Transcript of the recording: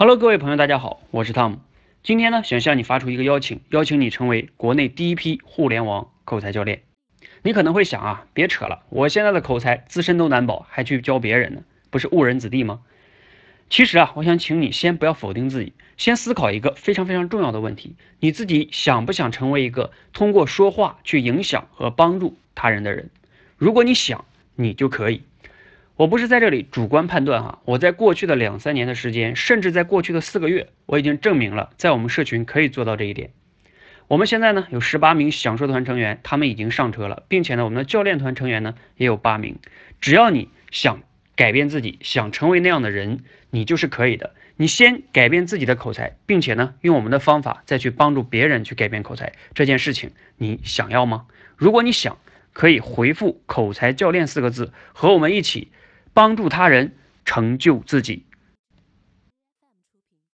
Hello，各位朋友，大家好，我是汤姆。今天呢，想向你发出一个邀请，邀请你成为国内第一批互联网口才教练。你可能会想啊，别扯了，我现在的口才自身都难保，还去教别人呢，不是误人子弟吗？其实啊，我想请你先不要否定自己，先思考一个非常非常重要的问题：你自己想不想成为一个通过说话去影响和帮助他人的人？如果你想，你就可以。我不是在这里主观判断哈，我在过去的两三年的时间，甚至在过去的四个月，我已经证明了在我们社群可以做到这一点。我们现在呢有十八名享受团成员，他们已经上车了，并且呢我们的教练团成员呢也有八名。只要你想改变自己，想成为那样的人，你就是可以的。你先改变自己的口才，并且呢用我们的方法再去帮助别人去改变口才这件事情，你想要吗？如果你想，可以回复“口才教练”四个字，和我们一起。帮助他人，成就自己。